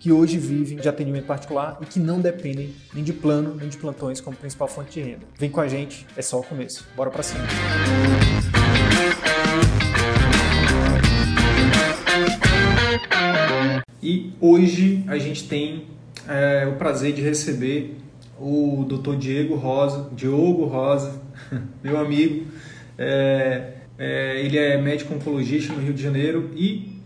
que hoje vivem de atendimento particular e que não dependem nem de plano nem de plantões como principal fonte de renda. Vem com a gente, é só o começo. Bora para cima. E hoje a gente tem é, o prazer de receber o Dr. Diego Rosa, Diogo Rosa, meu amigo. É, é, ele é médico oncologista no Rio de Janeiro e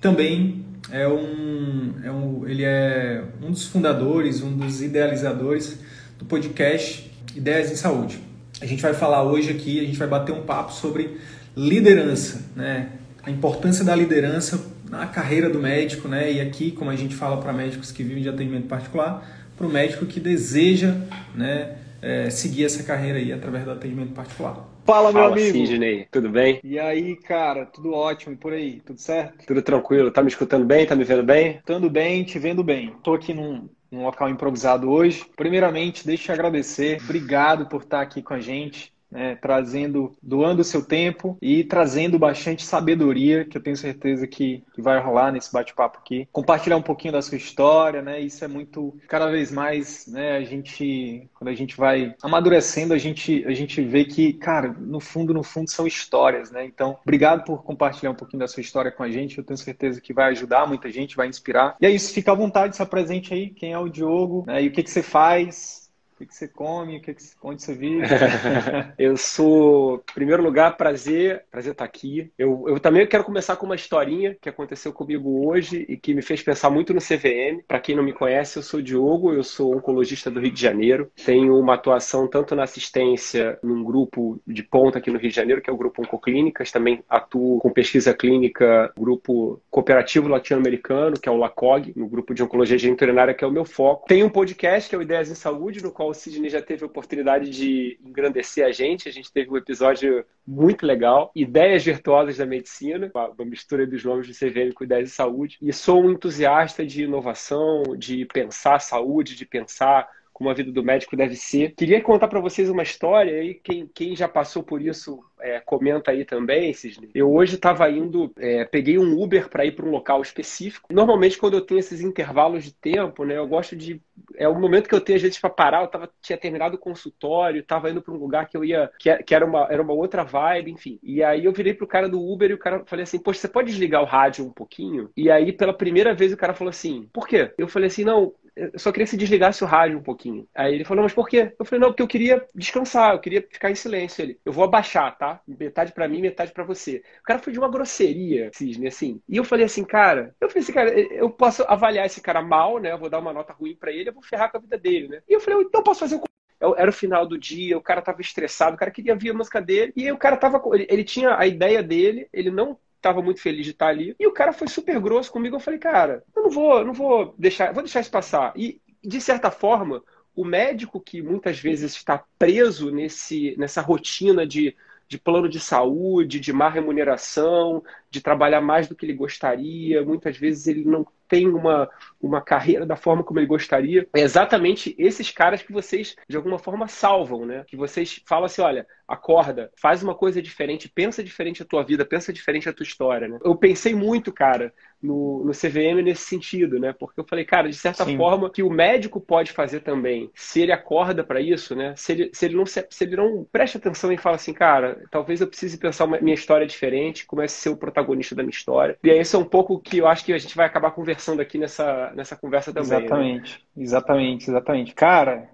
também é um, é um, ele é um dos fundadores, um dos idealizadores do podcast Ideias em Saúde. A gente vai falar hoje aqui, a gente vai bater um papo sobre liderança, né? A importância da liderança na carreira do médico, né? E aqui, como a gente fala para médicos que vivem de atendimento particular, para o médico que deseja, né, é, seguir essa carreira aí através do atendimento particular. Fala, meu Fala, amigo. Sidney, tudo bem? E aí, cara, tudo ótimo por aí, tudo certo? Tudo tranquilo. Tá me escutando bem? Tá me vendo bem? Estando bem, te vendo bem. Tô aqui num, num local improvisado hoje. Primeiramente, deixa eu te agradecer. Obrigado por estar aqui com a gente né, trazendo, doando o seu tempo e trazendo bastante sabedoria, que eu tenho certeza que, que vai rolar nesse bate-papo aqui. Compartilhar um pouquinho da sua história, né? Isso é muito, cada vez mais, né? A gente, quando a gente vai amadurecendo, a gente, a gente vê que, cara, no fundo, no fundo, são histórias, né? Então, obrigado por compartilhar um pouquinho da sua história com a gente. Eu tenho certeza que vai ajudar muita gente, vai inspirar. E é isso, fica à vontade, se apresente aí, quem é o Diogo, né? E o que, que você faz, que, que você come, que que, onde você vive? eu sou, em primeiro lugar, prazer, prazer estar aqui. Eu, eu também quero começar com uma historinha que aconteceu comigo hoje e que me fez pensar muito no CVM. Para quem não me conhece, eu sou Diogo, eu sou oncologista do Rio de Janeiro. Tenho uma atuação tanto na assistência num grupo de ponta aqui no Rio de Janeiro, que é o Grupo Oncoclínicas, também atuo com pesquisa clínica, grupo cooperativo latino-americano, que é o LACOG, no grupo de oncologia geniturinária, que é o meu foco. Tenho um podcast, que é o Ideias em Saúde, no qual o Sidney já teve a oportunidade de engrandecer a gente. A gente teve um episódio muito legal, Ideias Virtuosas da Medicina, uma mistura dos nomes do CVM com ideias de saúde. E sou um entusiasta de inovação, de pensar saúde, de pensar como a vida do médico deve ser. Queria contar para vocês uma história aí, quem, quem já passou por isso é, comenta aí também, Cisne. Eu hoje estava indo, é, peguei um Uber para ir para um local específico. Normalmente, quando eu tenho esses intervalos de tempo, né, eu gosto de. É o momento que eu tenho, às vezes, para parar. Eu tava, tinha terminado o consultório, estava indo para um lugar que eu ia, que, que, era, uma, era uma outra vibe, enfim. E aí eu virei pro cara do Uber e o cara falei assim: Poxa, você pode desligar o rádio um pouquinho? E aí, pela primeira vez, o cara falou assim: Por quê? Eu falei assim: Não, eu só queria que se desligasse o rádio um pouquinho. Aí ele falou, mas por quê? Eu falei, não, porque eu queria descansar, eu queria ficar em silêncio. Ele, eu vou abaixar, tá? Metade para mim, metade para você. O cara foi de uma grosseria, Cisne, assim. E eu falei assim, cara, eu falei assim, cara, eu posso avaliar esse cara mal, né? Eu vou dar uma nota ruim para ele, eu vou ferrar com a vida dele, né? E eu falei, então eu posso fazer um era o final do dia, o cara tava estressado, o cara queria ver a música dele, e o cara tava. Ele, ele tinha a ideia dele, ele não estava muito feliz de estar ali. E o cara foi super grosso comigo. Eu falei, cara, eu não vou, não vou deixar, vou deixar isso passar. E de certa forma, o médico que muitas vezes está preso nesse, nessa rotina de, de plano de saúde, de má remuneração, de trabalhar mais do que ele gostaria, muitas vezes ele não tem uma, uma carreira da forma como ele gostaria. É exatamente esses caras que vocês, de alguma forma, salvam, né? Que vocês falam assim: olha, acorda, faz uma coisa diferente, pensa diferente a tua vida, pensa diferente a tua história, né? Eu pensei muito, cara, no, no CVM nesse sentido, né? Porque eu falei, cara, de certa Sim. forma, que o médico pode fazer também, se ele acorda para isso, né? Se ele, se ele não se, se ele não presta atenção e fala assim, cara, talvez eu precise pensar uma, minha história diferente, comece a ser o protagonista da minha história. E aí isso é um pouco que eu acho que a gente vai acabar conversando aqui nessa, nessa conversa também. Né? Exatamente, né? exatamente, exatamente. Cara,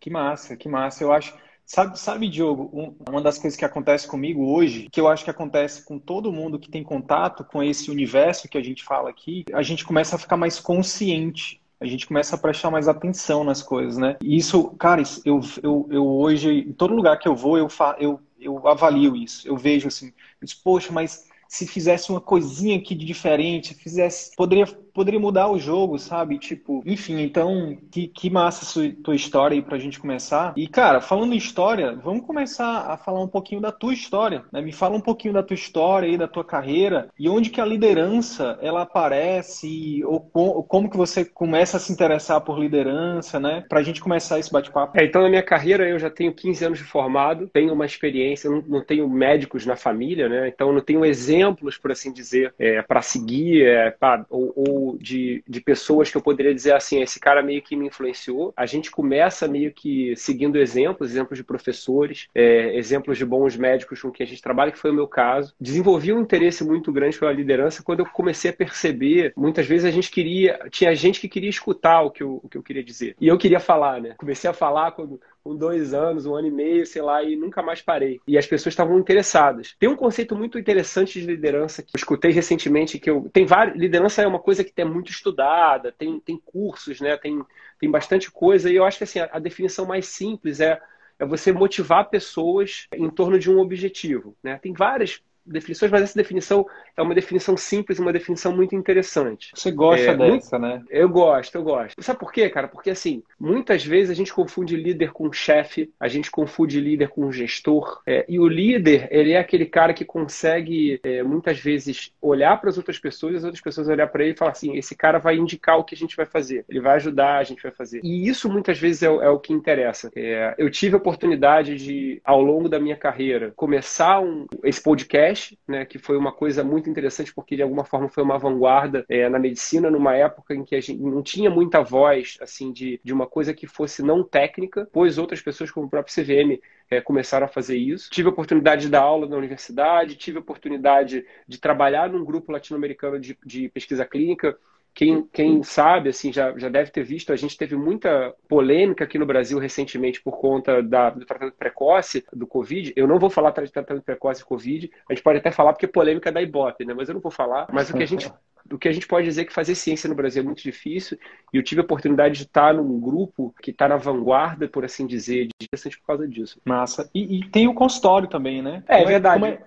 que massa, que massa. Eu acho. Sabe, sabe, Diogo, um, uma das coisas que acontece comigo hoje, que eu acho que acontece com todo mundo que tem contato com esse universo que a gente fala aqui, a gente começa a ficar mais consciente a gente começa a prestar mais atenção nas coisas, né? E isso, cara, eu, eu, eu hoje, em todo lugar que eu vou, eu, fa, eu, eu avalio isso. Eu vejo assim, eu disse, poxa, mas se fizesse uma coisinha aqui de diferente, fizesse, poderia poderia mudar o jogo, sabe? Tipo, enfim, então, que, que massa sua, tua história aí pra gente começar. E, cara, falando em história, vamos começar a falar um pouquinho da tua história, né? Me fala um pouquinho da tua história aí, da tua carreira, e onde que a liderança, ela aparece, ou, ou como que você começa a se interessar por liderança, né? Pra gente começar esse bate-papo. É, então, na minha carreira, eu já tenho 15 anos de formado, tenho uma experiência, não, não tenho médicos na família, né? Então, não tenho exemplos, por assim dizer, é, para seguir, é, pra, ou, ou de, de pessoas que eu poderia dizer assim, esse cara meio que me influenciou. A gente começa meio que seguindo exemplos, exemplos de professores, é, exemplos de bons médicos com quem a gente trabalha, que foi o meu caso. Desenvolvi um interesse muito grande pela liderança quando eu comecei a perceber, muitas vezes a gente queria, tinha gente que queria escutar o que eu, o que eu queria dizer. E eu queria falar, né? Comecei a falar quando com dois anos, um ano e meio, sei lá, e nunca mais parei. E as pessoas estavam interessadas. Tem um conceito muito interessante de liderança que eu escutei recentemente, que eu tem vários. Liderança é uma coisa que é muito estudada, tem, tem cursos, né? Tem, tem bastante coisa. E eu acho que assim, a, a definição mais simples é é você motivar pessoas em torno de um objetivo. Né? Tem várias definições, mas essa definição é uma definição simples, uma definição muito interessante. Você gosta é, dessa, muito... né? Eu gosto, eu gosto. Sabe por quê, cara? Porque assim, muitas vezes a gente confunde líder com chefe, a gente confunde líder com gestor, é, e o líder, ele é aquele cara que consegue é, muitas vezes olhar para as outras pessoas, as outras pessoas olhar para ele e falar assim, esse cara vai indicar o que a gente vai fazer, ele vai ajudar, a gente vai fazer. E isso muitas vezes é, é o que interessa. É, eu tive a oportunidade de, ao longo da minha carreira, começar um, esse podcast né, que foi uma coisa muito interessante porque de alguma forma foi uma vanguarda é, na medicina numa época em que a gente não tinha muita voz assim de, de uma coisa que fosse não técnica, pois outras pessoas como o próprio CVM é, começaram a fazer isso. Tive a oportunidade de dar aula na universidade, tive a oportunidade de trabalhar num grupo latino-americano de, de pesquisa clínica quem, quem sabe, assim, já, já deve ter visto, a gente teve muita polêmica aqui no Brasil recentemente por conta da, do tratamento precoce do Covid. Eu não vou falar de tratamento precoce do Covid, a gente pode até falar porque é polêmica da Ibope, né? Mas eu não vou falar. Mas o que a gente o que a gente pode dizer é que fazer ciência no Brasil é muito difícil e eu tive a oportunidade de estar num grupo que está na vanguarda, por assim dizer, de interessante por causa disso. Massa. E, e tem o consultório também, né? É, é verdade. É,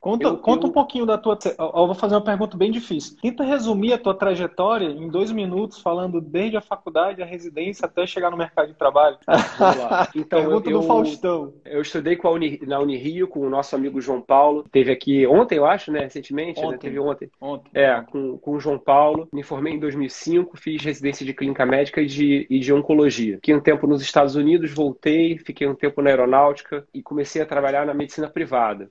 Conta, eu, conta eu... um pouquinho da tua. Eu vou fazer uma pergunta bem difícil. Tenta resumir a tua trajetória em dois minutos, falando desde a faculdade, a residência, até chegar no mercado de trabalho. Então, pergunta eu, do Faustão. Eu estudei com a Uni, na Unirio com o nosso amigo João Paulo. Teve aqui ontem, eu acho, né? Recentemente, né? ontem. Né? Teve ontem. Ontem. É, com, com o João Paulo. Me formei em 2005, fiz residência de clínica médica e de, e de oncologia. Fiquei um tempo nos Estados Unidos, voltei, fiquei um tempo na aeronáutica e comecei a trabalhar na medicina privada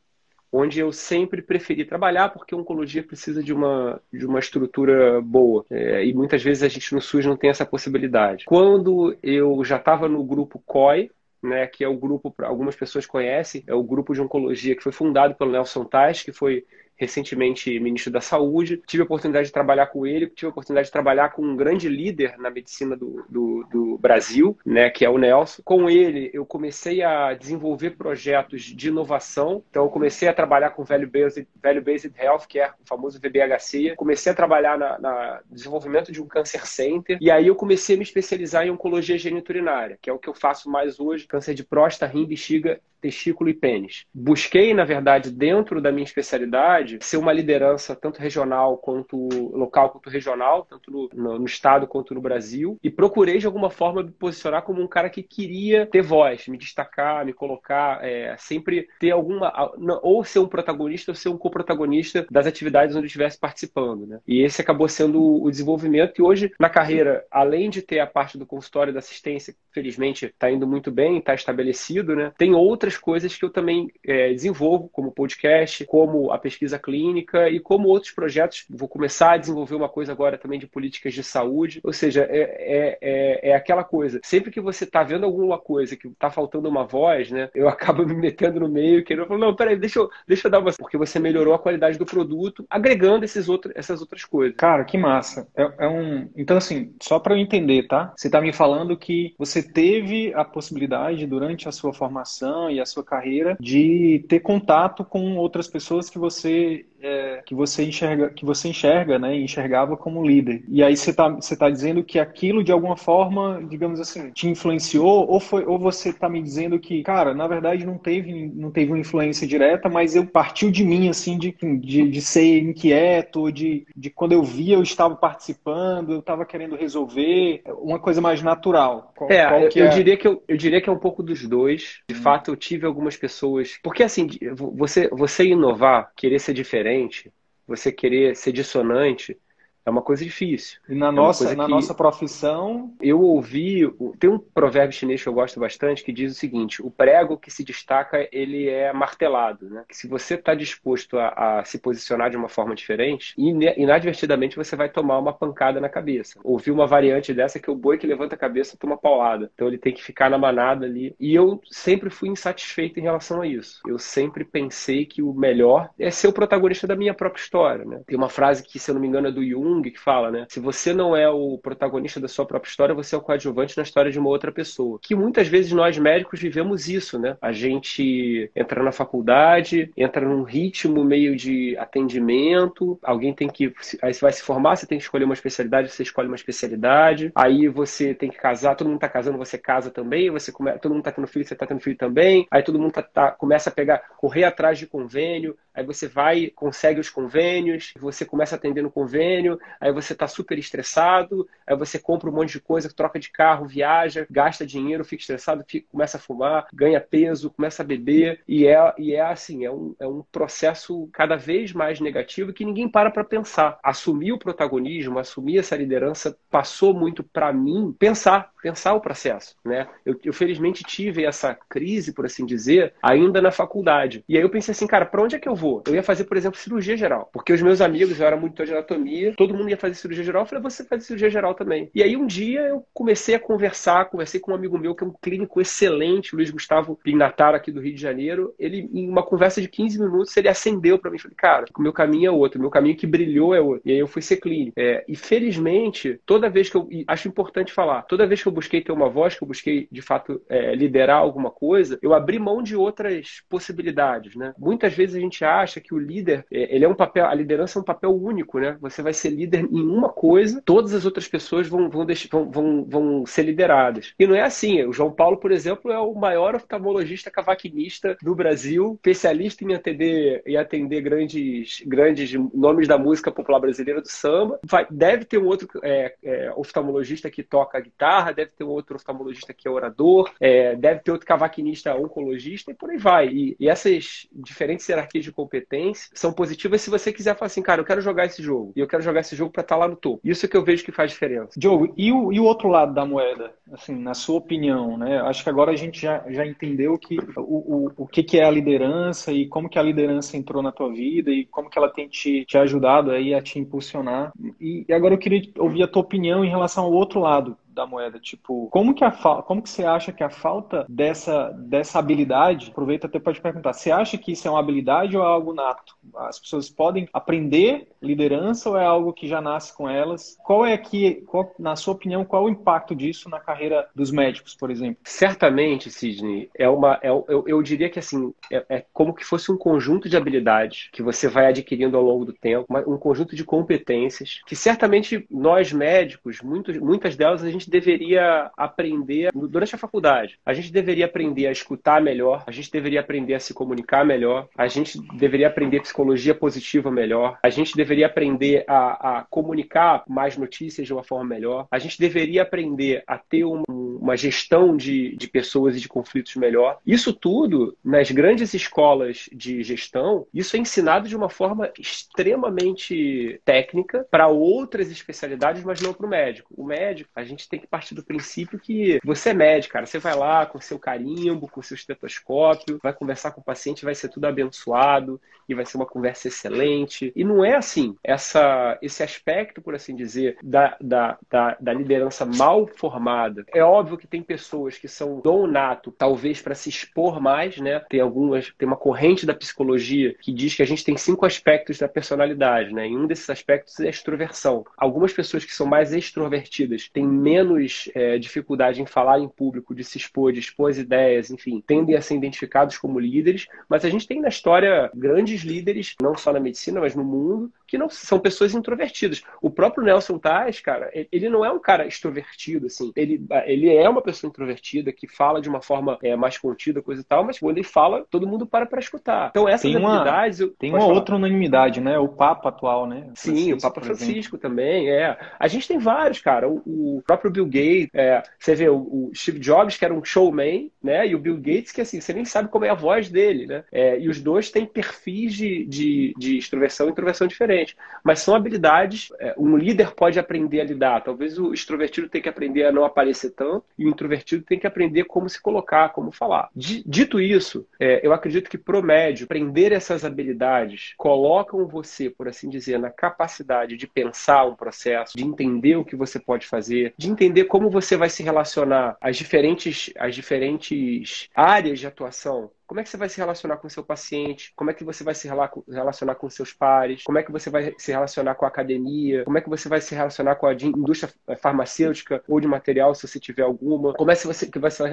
onde eu sempre preferi trabalhar porque a oncologia precisa de uma, de uma estrutura boa. É, e muitas vezes a gente no SUS não tem essa possibilidade. Quando eu já estava no grupo COI, né, que é o grupo, algumas pessoas conhecem, é o grupo de oncologia que foi fundado pelo Nelson Tais, que foi recentemente ministro da Saúde. Tive a oportunidade de trabalhar com ele, tive a oportunidade de trabalhar com um grande líder na medicina do, do, do Brasil, né, que é o Nelson. Com ele, eu comecei a desenvolver projetos de inovação. Então, eu comecei a trabalhar com Value Based, Value Based Health, que é o famoso VBHC. Comecei a trabalhar na, na desenvolvimento de um Cancer Center. E aí eu comecei a me especializar em oncologia geniturinária, que é o que eu faço mais hoje, câncer de próstata, rim, bexiga testículo e pênis. Busquei, na verdade, dentro da minha especialidade, ser uma liderança tanto regional quanto local quanto regional, tanto no, no, no, estado quanto no Brasil, e procurei de alguma forma me posicionar como um cara que queria ter voz, me destacar, me colocar, é, sempre ter alguma ou ser um protagonista ou ser um coprotagonista das atividades onde estivesse participando, né? E esse acabou sendo o desenvolvimento e hoje na carreira, além de ter a parte do consultório da assistência, felizmente está indo muito bem, está estabelecido, né? Tem outras outras coisas que eu também é, desenvolvo, como podcast, como a pesquisa clínica e como outros projetos. Vou começar a desenvolver uma coisa agora também de políticas de saúde. Ou seja, é, é, é, é aquela coisa. Sempre que você está vendo alguma coisa que está faltando uma voz, né? Eu acabo me metendo no meio, querendo falar, não, peraí, deixa eu, deixa eu dar uma. Porque você melhorou a qualidade do produto, agregando esses outros, essas outras coisas. Cara, que massa. É, é um. Então, assim, só para eu entender, tá? Você está me falando que você teve a possibilidade durante a sua formação e a sua carreira de ter contato com outras pessoas que você é, que você enxerga, que você enxerga, né, enxergava como líder. E aí você está você tá dizendo que aquilo de alguma forma, digamos assim, te influenciou ou foi ou você está me dizendo que, cara, na verdade não teve não teve uma influência direta, mas eu partiu de mim assim de, de, de ser inquieto, de, de quando eu via eu estava participando, eu estava querendo resolver, uma coisa mais natural. Qual, é, qual eu, eu é? diria que eu, eu diria que é um pouco dos dois. De hum. fato, eu tive algumas pessoas, porque assim, você você inovar, querer ser diferente, você querer ser dissonante, é uma coisa difícil. E na, é nossa, na nossa profissão. Eu ouvi. Tem um provérbio chinês que eu gosto bastante que diz o seguinte: o prego que se destaca, ele é martelado. Né? Que se você está disposto a, a, se posicionar de uma forma diferente, inadvertidamente você vai tomar uma pancada na cabeça. Ouvi uma variante dessa que o boi que levanta a cabeça toma paulada. Então ele tem que ficar na manada ali. E eu sempre fui insatisfeito em relação a isso. Eu sempre pensei que o melhor é ser o protagonista da minha própria história. Né? Tem uma frase que, se eu não me engano, é do Jung Jung que fala, né? Se você não é o protagonista da sua própria história, você é o coadjuvante na história de uma outra pessoa. Que muitas vezes nós médicos vivemos isso, né? A gente entra na faculdade, entra num ritmo meio de atendimento, alguém tem que. Aí você vai se formar, você tem que escolher uma especialidade, você escolhe uma especialidade, aí você tem que casar, todo mundo tá casando, você casa também, você come... todo mundo tá tendo filho, você tá tendo filho também, aí todo mundo tá, tá... começa a pegar, correr atrás de convênio, aí você vai, consegue os convênios, você começa a atender no convênio, aí você está super estressado, aí você compra um monte de coisa, troca de carro, viaja, gasta dinheiro, fica estressado, fica, começa a fumar, ganha peso, começa a beber, e é, e é assim, é um, é um processo cada vez mais negativo que ninguém para para pensar. Assumir o protagonismo, assumir essa liderança, passou muito para mim pensar, pensar o processo, né? Eu, eu felizmente tive essa crise, por assim dizer, ainda na faculdade. E aí eu pensei assim, cara, para onde é que eu vou? Eu ia fazer, por exemplo, cirurgia geral, porque os meus amigos, eu era muito de anatomia, todo mundo ia fazer cirurgia geral, eu falei, você faz cirurgia geral também. E aí um dia eu comecei a conversar, conversei com um amigo meu que é um clínico excelente, Luiz Gustavo Pignataro aqui do Rio de Janeiro. Ele, em uma conversa de 15 minutos, ele acendeu para mim. Falei, cara, o meu caminho é outro, o meu caminho que brilhou é outro. E aí eu fui ser clínico. É, e felizmente, toda vez que eu. acho importante falar, toda vez que eu busquei ter uma voz, que eu busquei de fato é, liderar alguma coisa, eu abri mão de outras possibilidades, né? Muitas vezes a gente acha que o líder, é, ele é um papel, a liderança é um papel único, né? Você vai ser líder líder em uma coisa, todas as outras pessoas vão, vão, vão, vão, vão ser lideradas. E não é assim. O João Paulo, por exemplo, é o maior oftalmologista cavaquinista do Brasil, especialista em atender, em atender grandes, grandes nomes da música popular brasileira do samba. Vai, deve ter um outro é, é, oftalmologista que toca guitarra, deve ter um outro oftalmologista que é orador, é, deve ter outro cavaquinista oncologista e por aí vai. E, e essas diferentes hierarquias de competência são positivas se você quiser falar assim, cara, eu quero jogar esse jogo e eu quero jogar esse jogo para estar tá lá no topo. Isso é que eu vejo que faz diferença. Joe, e o, e o outro lado da moeda? Assim, na sua opinião, né? Acho que agora a gente já, já entendeu que, o, o, o que, que é a liderança e como que a liderança entrou na tua vida e como que ela tem te, te ajudado aí a te impulsionar. E, e agora eu queria ouvir a tua opinião em relação ao outro lado da moeda. Tipo, como que, a como que você acha que a falta dessa, dessa habilidade, aproveita até pode perguntar, você acha que isso é uma habilidade ou é algo nato? As pessoas podem aprender liderança ou é algo que já nasce com elas? Qual é que, qual, na sua opinião, qual o impacto disso na carreira dos médicos, por exemplo? Certamente, Sidney, é uma, é, eu, eu diria que assim, é, é como que fosse um conjunto de habilidades que você vai adquirindo ao longo do tempo, um conjunto de competências que certamente nós médicos, muitos, muitas delas a gente gente deveria aprender durante a faculdade. A gente deveria aprender a escutar melhor, a gente deveria aprender a se comunicar melhor, a gente deveria aprender psicologia positiva melhor, a gente deveria aprender a, a comunicar mais notícias de uma forma melhor, a gente deveria aprender a ter um, uma gestão de, de pessoas e de conflitos melhor. Isso tudo, nas grandes escolas de gestão, isso é ensinado de uma forma extremamente técnica para outras especialidades, mas não para o médico. O médico, a gente tem tem que partir do princípio que você é médico, cara. Você vai lá com seu carimbo, com seu estetoscópio, vai conversar com o paciente, vai ser tudo abençoado e vai ser uma conversa excelente. E não é assim. Essa, esse aspecto, por assim dizer, da, da, da, da liderança mal formada. É óbvio que tem pessoas que são dom nato, talvez para se expor mais, né? Tem algumas, tem uma corrente da psicologia que diz que a gente tem cinco aspectos da personalidade, né? E um desses aspectos é a extroversão. Algumas pessoas que são mais extrovertidas têm menos é, dificuldade em falar em público, de se expor, de expor as ideias, enfim, tendem a ser identificados como líderes, mas a gente tem na história grandes líderes, não só na medicina, mas no mundo, que não são pessoas introvertidas. O próprio Nelson Tais, cara, ele não é um cara extrovertido, assim. Ele, ele é uma pessoa introvertida que fala de uma forma é, mais contida, coisa e tal, mas quando ele fala, todo mundo para para escutar. Então, essas tem uma, habilidades. Eu, tem uma falar. outra unanimidade, né? O Papa atual, né? Sim, o Papa Francisco também, é. A gente tem vários, cara. O, o próprio Bill Gates, é, você vê o, o, Steve Jobs, que era um showman, né? E o Bill Gates, que assim, você nem sabe como é a voz dele, né? É, e os dois têm perfis de, de, de extroversão e introversão diferentes. Mas são habilidades, é, um líder pode aprender a lidar. Talvez o extrovertido tenha que aprender a não aparecer tanto, e o introvertido tem que aprender como se colocar, como falar. Dito isso, é, eu acredito que pro médio, aprender essas habilidades colocam você, por assim dizer, na capacidade de pensar um processo, de entender o que você pode fazer, de entender como você vai se relacionar às diferentes, às diferentes áreas de atuação como é que você vai se relacionar com o seu paciente? Como é que você vai se relacionar com seus pares? Como é que você vai se relacionar com a academia? Como é que você vai se relacionar com a indústria farmacêutica ou de material, se você tiver alguma? Como é que você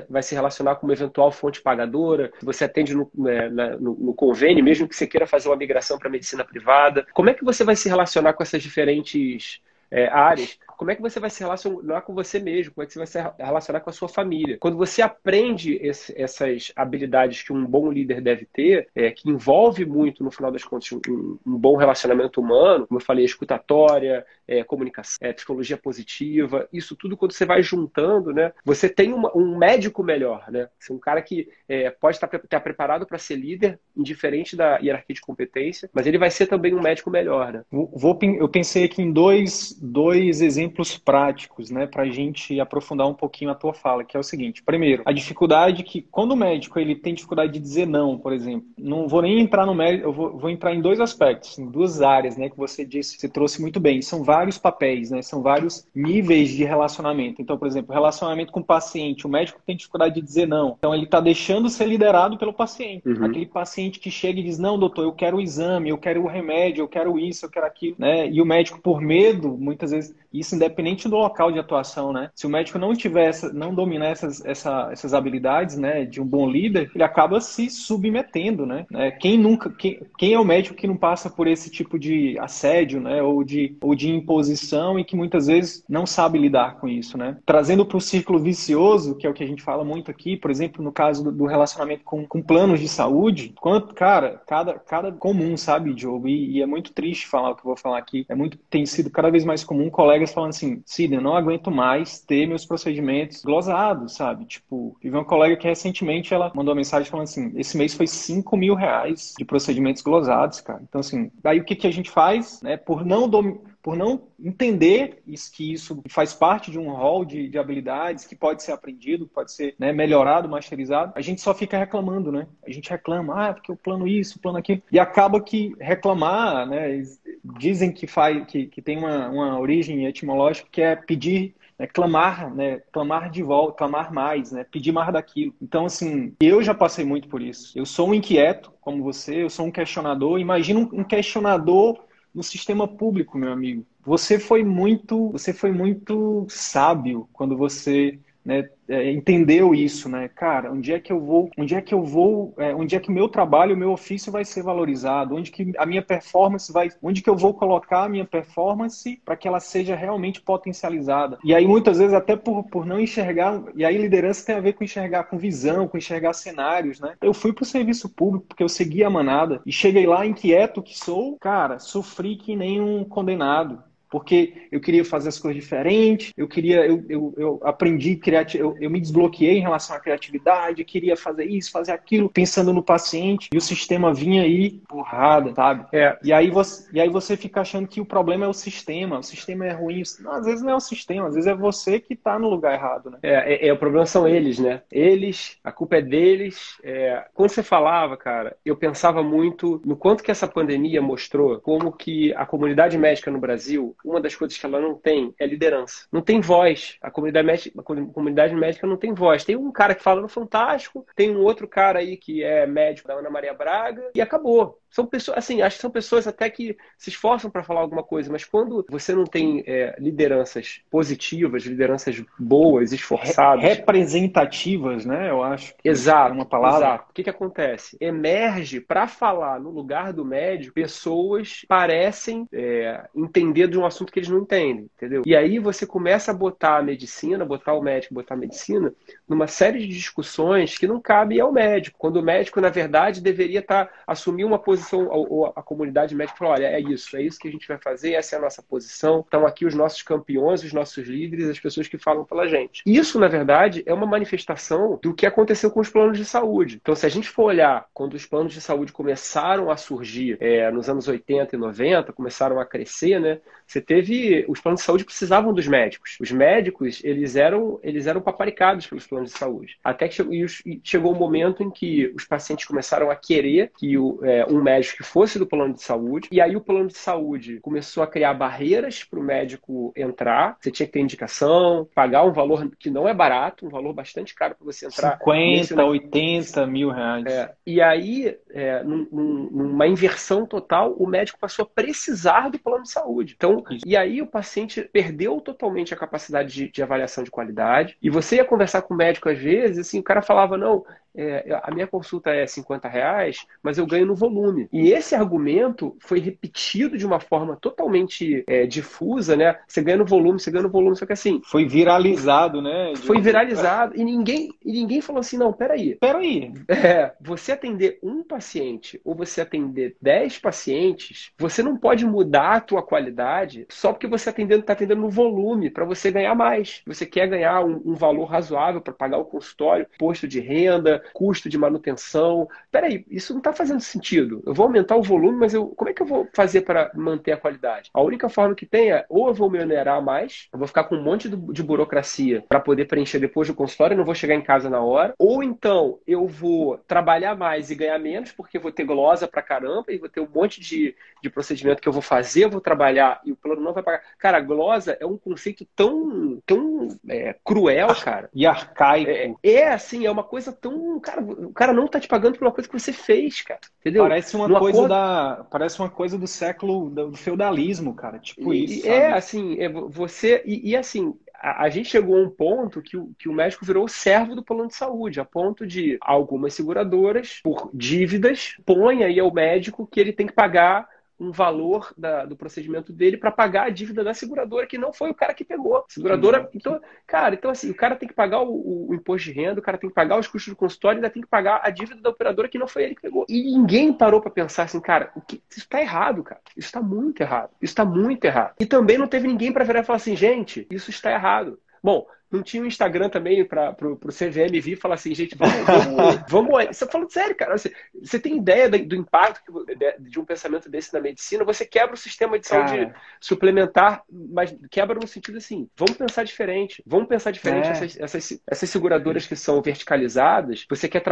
vai se relacionar com uma eventual fonte pagadora? Se você atende no, né, no, no convênio, mesmo que você queira fazer uma migração para medicina privada? Como é que você vai se relacionar com essas diferentes é, áreas como é que você vai se relacionar com você mesmo, como é que você vai se relacionar com a sua família. Quando você aprende esse, essas habilidades que um bom líder deve ter, é, que envolve muito, no final das contas, um, um bom relacionamento humano, como eu falei, escutatória, é, comunicação, é, psicologia positiva, isso tudo quando você vai juntando, né, você tem uma, um médico melhor, né? É um cara que é, pode estar, estar preparado para ser líder, indiferente da hierarquia de competência, mas ele vai ser também um médico melhor, né? Vou, eu pensei aqui em dois, dois exemplos práticos, né, para a gente aprofundar um pouquinho a tua fala, que é o seguinte: primeiro, a dificuldade que quando o médico ele tem dificuldade de dizer não, por exemplo, não vou nem entrar no médico, eu vou, vou entrar em dois aspectos, em duas áreas, né, que você disse, você trouxe muito bem. São vários papéis, né, são vários níveis de relacionamento. Então, por exemplo, relacionamento com o paciente, o médico tem dificuldade de dizer não, então ele está deixando ser liderado pelo paciente. Uhum. Aquele paciente que chega e diz não, doutor, eu quero o exame, eu quero o remédio, eu quero isso, eu quero aquilo, né? E o médico por medo, muitas vezes isso independente do local de atuação, né? Se o médico não tiver, essa, não dominar essas, essa, essas habilidades, né, de um bom líder, ele acaba se submetendo, né? É, quem nunca, quem, quem é o médico que não passa por esse tipo de assédio, né, ou de, ou de imposição e que muitas vezes não sabe lidar com isso, né? Trazendo para o círculo vicioso, que é o que a gente fala muito aqui, por exemplo, no caso do, relacionamento com, com planos de saúde, quanto, cara, cada, cada comum, sabe, Diogo? E, e é muito triste falar o que eu vou falar aqui. É muito, tem sido cada vez mais comum colegas falando assim, Sidney, eu não aguento mais ter meus procedimentos glosados, sabe? Tipo, tive uma colega que recentemente ela mandou uma mensagem falando assim, esse mês foi 5 mil reais de procedimentos glosados, cara. Então, assim, daí o que, que a gente faz, né? Por não dominar por não entender que isso faz parte de um rol de, de habilidades que pode ser aprendido, pode ser né, melhorado, masterizado, a gente só fica reclamando, né? A gente reclama, ah, porque eu plano isso, plano aquilo, e acaba que reclamar, né? Dizem que faz, que, que tem uma, uma origem etimológica que é pedir né, clamar, né, clamar de volta, clamar mais, né, pedir mais daquilo. Então, assim, eu já passei muito por isso. Eu sou um inquieto, como você, eu sou um questionador. Imagina um questionador no sistema público, meu amigo. Você foi muito, você foi muito sábio quando você né, é, entendeu isso, né? Cara, onde é que eu vou, onde é que eu vou, é, onde é que o meu trabalho, o meu ofício vai ser valorizado, onde que a minha performance vai, onde que eu vou colocar a minha performance para que ela seja realmente potencializada. E aí muitas vezes até por, por não enxergar, e aí liderança tem a ver com enxergar com visão, com enxergar cenários, né? Eu fui para o serviço público porque eu segui a manada e cheguei lá inquieto que sou, cara, sofri que nem um condenado porque eu queria fazer as coisas diferentes, eu queria, eu, eu, eu aprendi, eu, eu me desbloqueei em relação à criatividade, queria fazer isso, fazer aquilo, pensando no paciente, e o sistema vinha aí, porrada, sabe? É. E, aí você, e aí você fica achando que o problema é o sistema, o sistema é ruim. Não, às vezes não é o sistema, às vezes é você que está no lugar errado, né? É, é, é, o problema são eles, né? Eles, a culpa é deles. É... Quando você falava, cara, eu pensava muito no quanto que essa pandemia mostrou como que a comunidade médica no Brasil uma das coisas que ela não tem é liderança. Não tem voz. A comunidade médica, a comunidade médica não tem voz. Tem um cara que fala no Fantástico, tem um outro cara aí que é médico da Ana Maria Braga, e acabou são pessoas, assim, acho que são pessoas até que se esforçam para falar alguma coisa, mas quando você não tem é, lideranças positivas, lideranças boas, esforçadas. Representativas, né? Eu acho que exato, é uma palavra. Exato. O que, que acontece? Emerge para falar no lugar do médico pessoas parecem é, entender de um assunto que eles não entendem, entendeu? E aí você começa a botar a medicina, botar o médico, botar a medicina numa série de discussões que não cabem ao médico, quando o médico, na verdade, deveria estar tá, assumir uma posição ou a, comunidade médica falou: olha, é isso, é isso que a gente vai fazer, essa é a nossa posição. Estão aqui os nossos campeões, os nossos líderes, as pessoas que falam pela gente. Isso, na verdade, é uma manifestação do que aconteceu com os planos de saúde. Então, se a gente for olhar quando os planos de saúde começaram a surgir é, nos anos 80 e 90, começaram a crescer, né? Você teve. Os planos de saúde precisavam dos médicos. Os médicos, eles eram, eles eram paparicados pelos planos de saúde. Até que chegou o um momento em que os pacientes começaram a querer que o, é, um médico que fosse do plano de saúde. E aí o plano de saúde começou a criar barreiras para o médico entrar. Você tinha que ter indicação, pagar um valor que não é barato, um valor bastante caro para você entrar. 50, nesse... 80 mil reais. É, e aí, é, num, numa inversão total, o médico passou a precisar do plano de saúde. Então, Isso. e aí o paciente perdeu totalmente a capacidade de, de avaliação de qualidade. E você ia conversar com o médico às vezes, assim, o cara falava, não, é, a minha consulta é 50 reais, mas eu ganho no volume. E esse argumento foi repetido de uma forma totalmente é, difusa, né? Você ganha no volume, você ganha no volume, só que assim. Foi viralizado, né? Foi viralizado. E ninguém, e ninguém falou assim: não, peraí. Peraí. É, você atender um paciente ou você atender 10 pacientes, você não pode mudar a tua qualidade só porque você está atendendo, tá atendendo no volume, para você ganhar mais. Você quer ganhar um, um valor razoável para pagar o consultório, posto de renda, custo de manutenção. Peraí, isso não está fazendo sentido. Eu vou aumentar o volume, mas eu, como é que eu vou fazer para manter a qualidade? A única forma que tem é ou eu vou me onerar mais, eu vou ficar com um monte de, burocracia para poder preencher depois do consultório, eu não vou chegar em casa na hora, ou então eu vou trabalhar mais e ganhar menos, porque vou ter glosa para caramba e vou ter um monte de, de procedimento que eu vou fazer, eu vou trabalhar e o plano não vai pagar. Cara, glosa é um conceito tão, tão é, cruel, cara. E arcaico. É, é, assim, é uma coisa tão cara, o cara não tá te pagando por uma coisa que você fez, cara. Entendeu? Parece uma coisa acordo... da. Parece uma coisa do século do feudalismo, cara. Tipo e, isso. É, assim, é, você. E, e assim, a, gente chegou a um ponto que o, que o médico virou servo do plano de saúde, a ponto de algumas seguradoras, por dívidas, põem aí ao médico que ele tem que pagar um valor da, do procedimento dele para pagar a dívida da seguradora, que não foi o cara que pegou. Seguradora. Então, cara, então assim, o cara tem que pagar o, o, imposto de renda, o cara tem que pagar os custos do consultório, ainda tem que pagar a dívida da operadora que não foi ele que pegou. E ninguém parou para pensar assim, cara, o que, isso está errado, cara. Isso está muito errado. Isso está muito errado. E também não teve ninguém para virar e falar assim, gente, isso está errado. Bom, não tinha um Instagram também para o CVM vir e falar assim, gente, vamos, vamos, vamos. Você falando sério, cara. Você, você tem ideia do impacto de um pensamento desse na medicina? Você quebra o sistema de saúde cara. suplementar, mas quebra no sentido assim, vamos pensar diferente. Vamos pensar diferente. É. Essas, essas, essas, seguradoras que são verticalizadas, você quer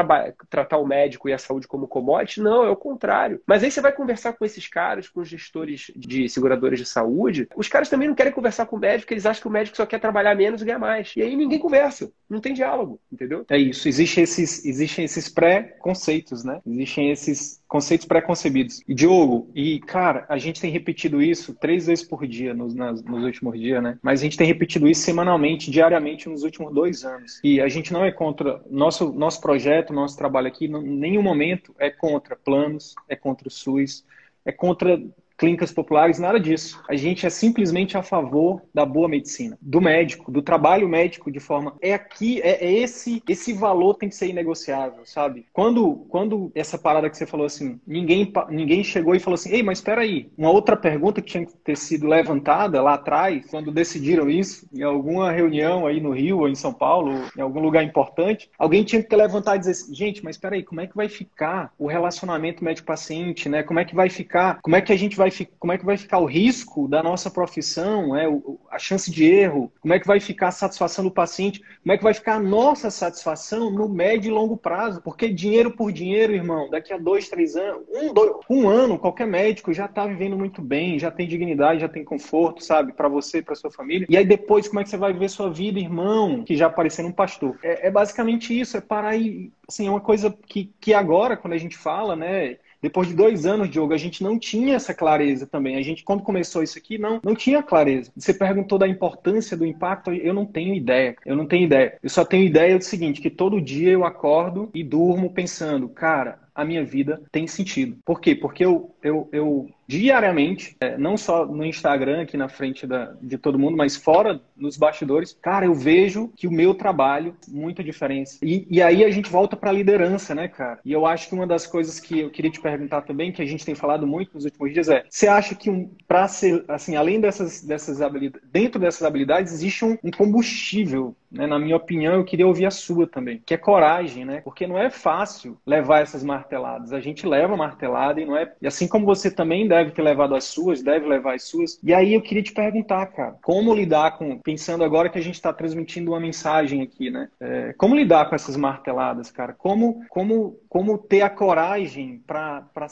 tratar o médico e a saúde como commodity? Não, é o contrário. Mas aí você vai conversar com esses caras, com os gestores de seguradoras de saúde, os caras também não querem conversar com o médico, porque eles acham que o médico só quer trabalhar menos e ganhar mais. E aí ninguém conversa, não tem diálogo, entendeu? É isso. Existem esses, existem esses pré-conceitos, né? Existem esses conceitos pré-concebidos. Diogo, e cara, a gente tem repetido isso três vezes por dia nos, nas, nos últimos dias, né? Mas a gente tem repetido isso semanalmente, diariamente nos últimos dois anos. E a gente não é contra nosso nosso projeto, nosso trabalho aqui, em nenhum momento é contra planos, é contra o SUS, é contra clínicas populares, nada disso. A gente é simplesmente a favor da boa medicina, do médico, do trabalho médico de forma. É aqui, é, é esse esse valor tem que ser inegociável, sabe? Quando, quando essa parada que você falou assim, ninguém, ninguém chegou e falou assim, ei, mas espera aí, uma outra pergunta que tinha que ter sido levantada lá atrás, quando decidiram isso, em alguma reunião aí no Rio ou em São Paulo, em algum lugar importante, alguém tinha que ter levantado e dizer assim, gente, mas espera aí, como é que vai ficar o relacionamento médico-paciente, né? Como é que vai ficar? Como é que a gente vai vai, como é que vai ficar o risco da nossa profissão, é, a chance de erro, como é que vai ficar a satisfação do paciente, como é que vai ficar a nossa satisfação no médio e longo prazo. Porque dinheiro por dinheiro, irmão, daqui a dois, três anos, um, dois, um ano, qualquer médico já está vivendo muito bem, já tem dignidade, já tem conforto, sabe, para você para sua família. E aí depois, como é que você vai viver sua vida, irmão, que já parecendo um pastor? É, é basicamente isso, é parar e, assim, é uma coisa que, que agora, quando a gente fala, né, depois de dois anos, Diogo, a gente não tinha essa clareza também. A gente, quando começou isso aqui, não, não tinha clareza. Você perguntou da importância do impacto, eu não tenho ideia. Eu não tenho ideia. Eu só tenho ideia do seguinte, que todo dia eu acordo e durmo pensando, cara, a minha vida tem sentido. Por quê? Porque eu, eu, eu diariamente, é, não só no Instagram, aqui na frente da, de todo mundo, mas fora nos bastidores, cara, eu vejo que o meu trabalho muita diferença. E, e aí a gente volta para a liderança, né, cara? E eu acho que uma das coisas que eu queria te perguntar também, que a gente tem falado muito nos últimos dias, é: você acha que um, para ser, assim, além dessas, dessas habilidades, dentro dessas habilidades, existe um, um combustível né? Na minha opinião, eu queria ouvir a sua também, que é coragem, né? Porque não é fácil levar essas marteladas. A gente leva martelada e não é. E assim como você também deve ter levado as suas, deve levar as suas. E aí eu queria te perguntar, cara, como lidar com. Pensando agora que a gente está transmitindo uma mensagem aqui, né? É, como lidar com essas marteladas, cara? Como, como, como ter a coragem para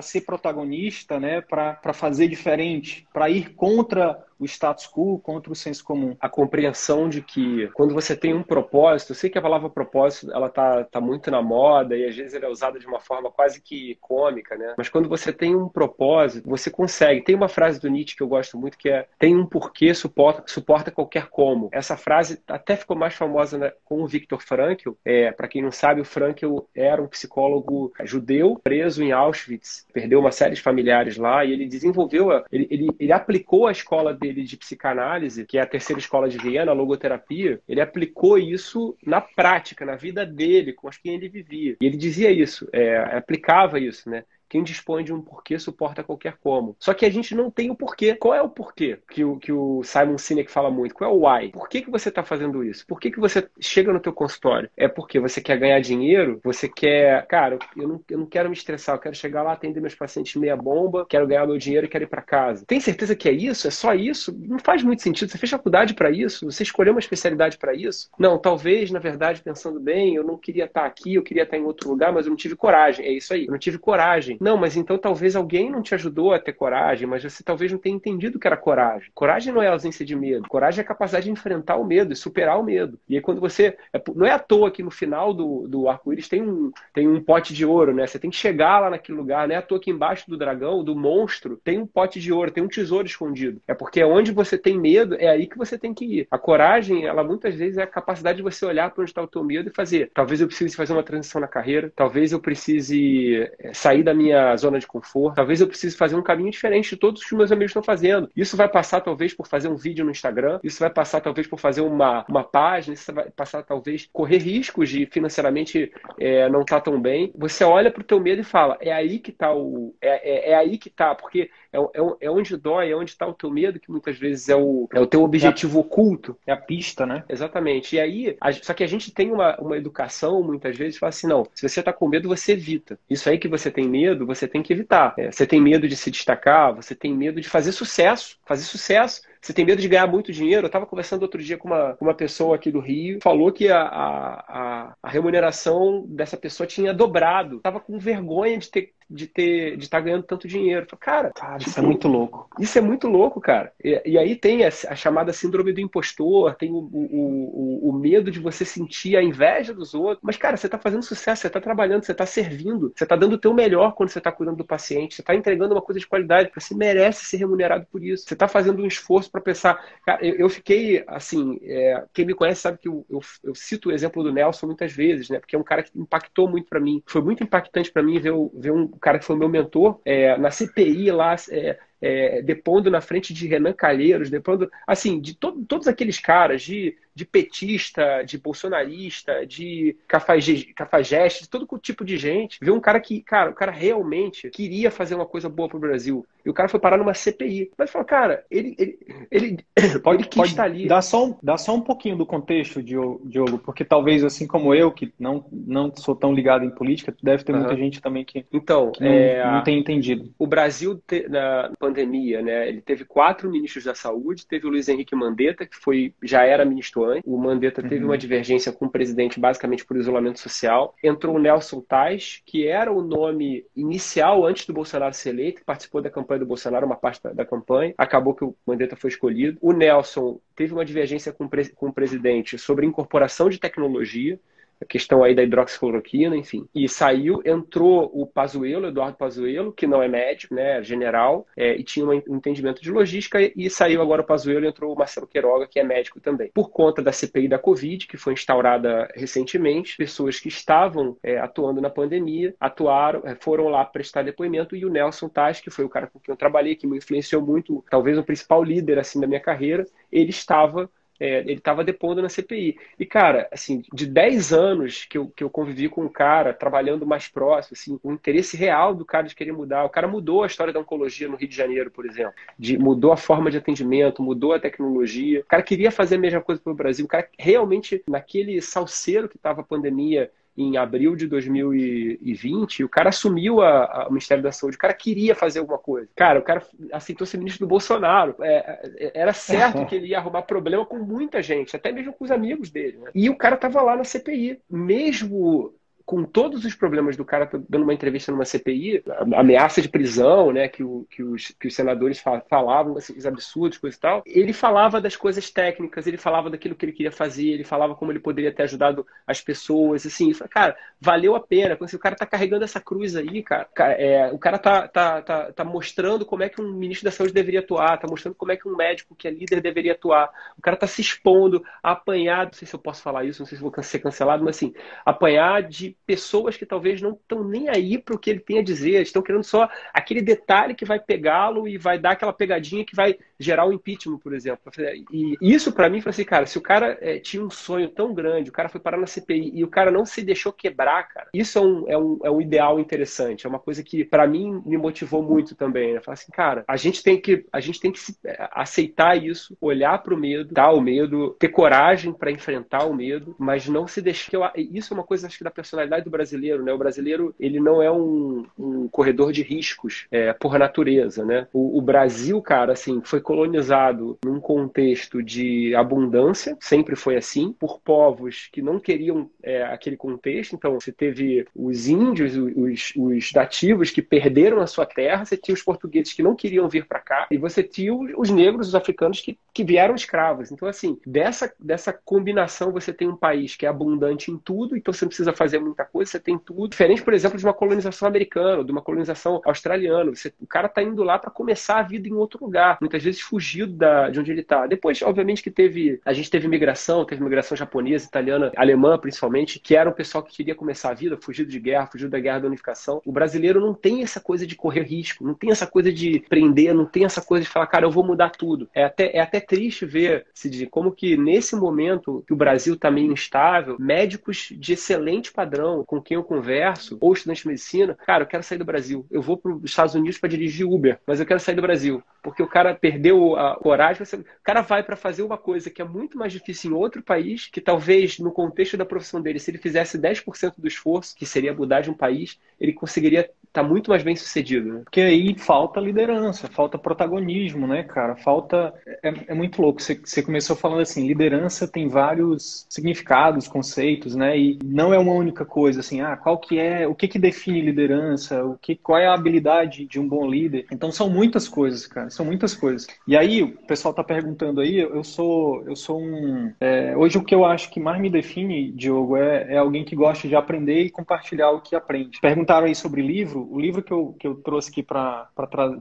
ser protagonista, né? Para fazer diferente, para ir contra o status quo contra o senso comum. A compreensão de que quando você tem um propósito, eu sei que a palavra propósito ela tá, tá muito na moda e às vezes ela é usada de uma forma quase que cômica, né? Mas quando você tem um propósito, você consegue. Tem uma frase do Nietzsche que eu gosto muito que é: tem um porquê suporta, suporta qualquer como. Essa frase até ficou mais famosa né, com o Viktor Frankl. É, para quem não sabe, o Frankl era um psicólogo judeu preso em Auschwitz, perdeu uma série de familiares lá e ele desenvolveu, ele, ele, ele aplicou a escola dele de psicanálise, que é a terceira escola de Viena, a logoterapia, ele aplicou isso na prática, na vida dele, com as quem ele vivia. E ele dizia isso, é, aplicava isso, né? Quem dispõe de um porquê suporta qualquer como. Só que a gente não tem o porquê. Qual é o porquê que o, que o Simon Sinek fala muito? Qual é o why? Por que, que você está fazendo isso? Por que, que você chega no teu consultório? É porque você quer ganhar dinheiro? Você quer... Cara, eu não, eu não quero me estressar. Eu quero chegar lá, atender meus pacientes meia bomba, quero ganhar meu dinheiro e quero ir para casa. Tem certeza que é isso? É só isso? Não faz muito sentido. Você fez faculdade para isso? Você escolheu uma especialidade para isso? Não, talvez, na verdade, pensando bem, eu não queria estar tá aqui, eu queria estar tá em outro lugar, mas eu não tive coragem. É isso aí. Eu não tive coragem. Não, mas então talvez alguém não te ajudou a ter coragem, mas você talvez não tenha entendido o que era coragem. Coragem não é ausência de medo. Coragem é a capacidade de enfrentar o medo e superar o medo. E aí quando você. É não é à toa que no final do, do arco-íris tem um, tem um pote de ouro, né? Você tem que chegar lá naquele lugar. Não é à toa que embaixo do dragão, do monstro, tem um pote de ouro, tem um tesouro escondido. É porque é onde você tem medo, é aí que você tem que ir. A coragem, ela muitas vezes é a capacidade de você olhar para onde está o teu medo e fazer. Talvez eu precise fazer uma transição na carreira, talvez eu precise é, sair da minha zona de conforto. Talvez eu precise fazer um caminho diferente de todos os que meus amigos estão fazendo. Isso vai passar, talvez, por fazer um vídeo no Instagram. Isso vai passar, talvez, por fazer uma, uma página. Isso vai passar, talvez, correr riscos de financeiramente é, não estar tá tão bem. Você olha para o teu medo e fala: é aí que está o. É, é, é, aí que está, porque é, é, é onde dói, é onde está o teu medo, que muitas vezes é o, é o teu objetivo é a, oculto. É a pista, né? Exatamente. E aí, a, só que a gente tem uma, uma educação, muitas vezes, fala assim: não, se você está com medo, você evita. Isso aí que você tem medo, você tem que evitar. É, você tem medo de se destacar, você tem medo de fazer sucesso. Fazer sucesso você tem medo de ganhar muito dinheiro? Eu estava conversando outro dia com uma, uma pessoa aqui do Rio, falou que a, a, a remuneração dessa pessoa tinha dobrado. Tava com vergonha de ter de ter de estar tá ganhando tanto dinheiro. Falei, cara, cara tipo, isso é muito louco. Isso é muito louco, cara. E, e aí tem a, a, chamada síndrome do impostor, tem o, o, o, o, medo de você sentir a inveja dos outros. Mas, cara, você está fazendo sucesso, você está trabalhando, você está servindo, você está dando o teu melhor quando você está cuidando do paciente, você está entregando uma coisa de qualidade, você merece ser remunerado por isso. Você está fazendo um esforço para pensar. Cara, eu, eu fiquei assim, é, quem me conhece sabe que eu, eu, eu, cito o exemplo do Nelson muitas vezes, né? Porque é um cara que impactou muito para mim. Foi muito impactante para mim ver, ver um cara que foi meu mentor é, na CPI lá, é, é, depondo na frente de Renan Calheiros, depondo, assim, de to todos aqueles caras, de, de petista, de bolsonarista, de cafajeste, de todo tipo de gente, ver um cara que, cara, o cara realmente queria fazer uma coisa boa pro Brasil. E o cara foi parar numa CPI. Mas falou, cara, ele, ele, ele, pode, ele pode estar ali. Dá só, um, dá só um pouquinho do contexto, Diogo, porque talvez, assim como eu, que não, não sou tão ligado em política, deve ter uhum. muita gente também que, então, que não, é, não tem entendido. O Brasil, te, na pandemia, né, ele teve quatro ministros da saúde, teve o Luiz Henrique Mandetta, que foi, já era ministro antes, o Mandetta uhum. teve uma divergência com o presidente basicamente por isolamento social, entrou o Nelson Tais, que era o nome inicial antes do Bolsonaro ser eleito, que participou da campanha do Bolsonaro, uma parte da, da campanha, acabou que o Mandetta foi escolhido. O Nelson teve uma divergência com, com o presidente sobre incorporação de tecnologia, a questão aí da hidroxicloroquina, enfim. E saiu, entrou o Pazuello, Eduardo Pazuello, que não é médico, né, é general, é, e tinha um entendimento de logística, e saiu agora o Pazuello, entrou o Marcelo Queiroga, que é médico também. Por conta da CPI da Covid, que foi instaurada recentemente, pessoas que estavam é, atuando na pandemia, atuaram, é, foram lá prestar depoimento, e o Nelson Tais, que foi o cara com quem eu trabalhei, que me influenciou muito, talvez o principal líder, assim, da minha carreira, ele estava é, ele estava depondo na CPI. E, cara, assim, de 10 anos que eu, que eu convivi com um cara, trabalhando mais próximo, assim, o interesse real do cara de querer mudar. O cara mudou a história da oncologia no Rio de Janeiro, por exemplo. De, mudou a forma de atendimento, mudou a tecnologia. O cara queria fazer a mesma coisa para o Brasil. O cara realmente, naquele salseiro que estava a pandemia, em abril de 2020, o cara assumiu a, a, o Ministério da Saúde, o cara queria fazer alguma coisa. Cara, o cara aceitou ser ministro do Bolsonaro. É, é era certo que ele ia arrumar problema com muita gente, até mesmo com os amigos dele. Né? E o cara tava lá na CPI. Mesmo com todos os problemas do cara dando uma entrevista numa CPI, ameaça de prisão, né, que, o, que, os, que os senadores falavam, esses absurdos, coisa e tal, ele falava das coisas técnicas, ele falava daquilo que ele queria fazer, ele falava como ele poderia ter ajudado as pessoas, assim, cara, valeu a pena, quando o cara tá carregando essa cruz aí, cara, é, o cara tá, tá, tá, tá mostrando como é que um ministro da saúde deveria atuar, tá mostrando como é que um médico que é líder deveria atuar, o cara tá se expondo a apanhar, não sei se eu posso falar isso, não sei se vou ser cancelado, mas assim, apanhar de pessoas que talvez não estão nem aí para o que ele tem a dizer, estão querendo só aquele detalhe que vai pegá-lo e vai dar aquela pegadinha que vai gerar o impeachment, por exemplo. E isso para mim foi assim, cara, se o cara é, tinha um sonho tão grande, o cara foi parar na CPI e o cara não se deixou quebrar, cara, isso é um, é um, é um ideal interessante, é uma coisa que para mim me motivou muito também, né? Falar assim, cara, a gente tem que, a gente tem que é, aceitar isso, olhar para o medo, dar o medo, ter coragem para enfrentar o medo, mas não se deixar. Isso é uma coisa acho que da personalidade do brasileiro, né? O brasileiro ele não é um, um corredor de riscos é, por natureza, né? O, o Brasil, cara, assim, foi colonizado num contexto de abundância, sempre foi assim, por povos que não queriam é, aquele contexto. Então, você teve os índios, os, os nativos que perderam a sua terra, você tinha os portugueses que não queriam vir para cá, e você tinha os negros, os africanos que, que vieram escravos. Então, assim, dessa, dessa combinação, você tem um país que é abundante em tudo, então você não precisa fazer muita coisa, você tem tudo. Diferente, por exemplo, de uma colonização americana, de uma colonização australiana. Você, o cara tá indo lá para começar a vida em outro lugar. Muitas vezes fugiu da, de onde ele está. Depois, obviamente, que teve. A gente teve migração, teve migração japonesa, italiana, alemã, principalmente, que era um pessoal que queria começar a vida, fugido de guerra, fugiu da guerra da unificação. O brasileiro não tem essa coisa de correr risco, não tem essa coisa de prender, não tem essa coisa de falar, cara, eu vou mudar tudo. É até, é até triste ver, dizer, como que nesse momento que o Brasil está meio instável, médicos de excelente padrão, com quem eu converso, ou estudantes de medicina, cara, eu quero sair do Brasil. Eu vou para os Estados Unidos para dirigir Uber, mas eu quero sair do Brasil. Porque o cara perdeu a coragem, você, o cara vai para fazer uma coisa que é muito mais difícil em outro país, que talvez no contexto da profissão dele, se ele fizesse 10% do esforço, que seria mudar de um país, ele conseguiria tá muito mais bem sucedido. Né? Porque aí falta liderança, falta protagonismo, né, cara? Falta. É, é muito louco. Você, você começou falando assim: liderança tem vários significados, conceitos, né? E não é uma única coisa, assim, ah, qual que é, o que que define liderança, o que, qual é a habilidade de um bom líder. Então são muitas coisas, cara, são muitas coisas. E aí, o pessoal está perguntando aí, eu sou, eu sou um. É, hoje o que eu acho que mais me define, Diogo, é, é alguém que gosta de aprender e compartilhar o que aprende. Perguntaram aí sobre livro. O livro que eu, que eu trouxe aqui para